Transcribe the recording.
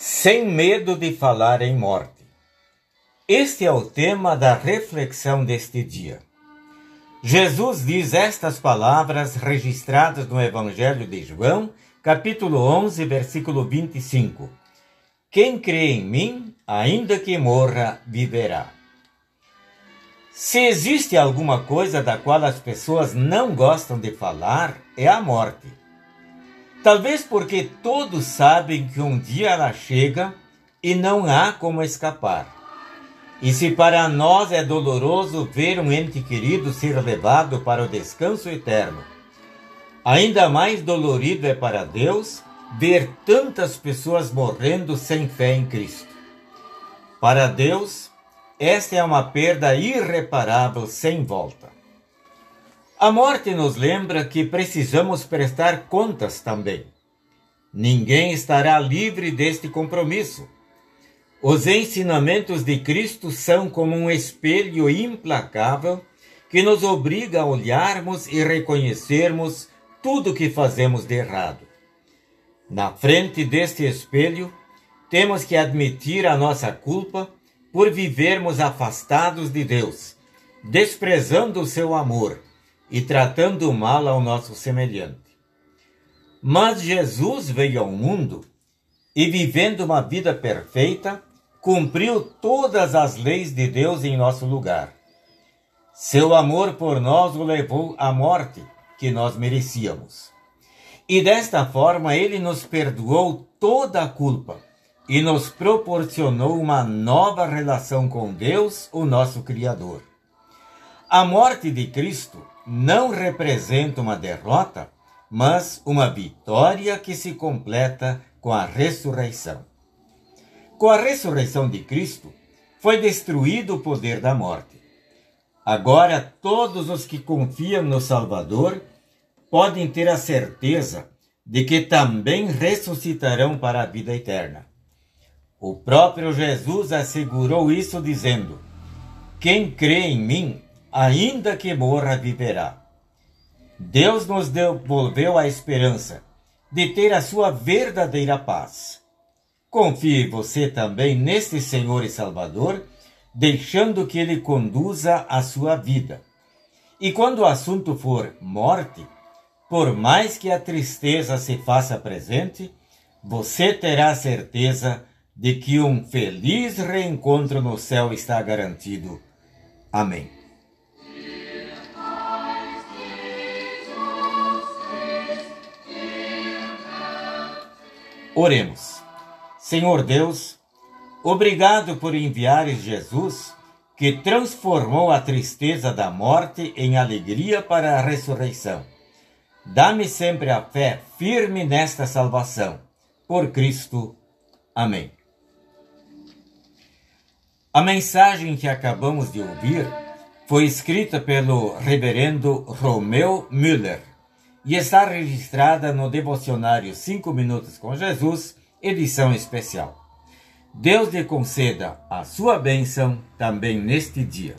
Sem medo de falar em morte. Este é o tema da reflexão deste dia. Jesus diz estas palavras registradas no Evangelho de João, capítulo 11, versículo 25. Quem crê em mim, ainda que morra, viverá. Se existe alguma coisa da qual as pessoas não gostam de falar, é a morte. Talvez porque todos sabem que um dia ela chega e não há como escapar. E se para nós é doloroso ver um ente querido ser levado para o descanso eterno, ainda mais dolorido é para Deus ver tantas pessoas morrendo sem fé em Cristo. Para Deus, esta é uma perda irreparável sem volta. A morte nos lembra que precisamos prestar contas também. Ninguém estará livre deste compromisso. Os ensinamentos de Cristo são como um espelho implacável que nos obriga a olharmos e reconhecermos tudo que fazemos de errado. Na frente deste espelho, temos que admitir a nossa culpa por vivermos afastados de Deus, desprezando o seu amor e tratando mal ao nosso semelhante. Mas Jesus veio ao mundo e, vivendo uma vida perfeita, cumpriu todas as leis de Deus em nosso lugar. Seu amor por nós o levou à morte que nós merecíamos. E desta forma ele nos perdoou toda a culpa e nos proporcionou uma nova relação com Deus, o nosso Criador. A morte de Cristo não representa uma derrota, mas uma vitória que se completa com a ressurreição. Com a ressurreição de Cristo, foi destruído o poder da morte. Agora, todos os que confiam no Salvador podem ter a certeza de que também ressuscitarão para a vida eterna. O próprio Jesus assegurou isso dizendo: Quem crê em mim, ainda que morra, viverá. Deus nos devolveu a esperança de ter a sua verdadeira paz. Confie você também neste Senhor e Salvador, deixando que Ele conduza a sua vida. E quando o assunto for morte, por mais que a tristeza se faça presente, você terá certeza de que um feliz reencontro no céu está garantido. Amém. Oremos. Senhor Deus, obrigado por enviares Jesus, que transformou a tristeza da morte em alegria para a ressurreição. Dá-me sempre a fé firme nesta salvação. Por Cristo. Amém. A mensagem que acabamos de ouvir foi escrita pelo reverendo Romeu Müller e está registrada no devocionário 5 Minutos com Jesus, edição especial. Deus lhe conceda a sua bênção também neste dia.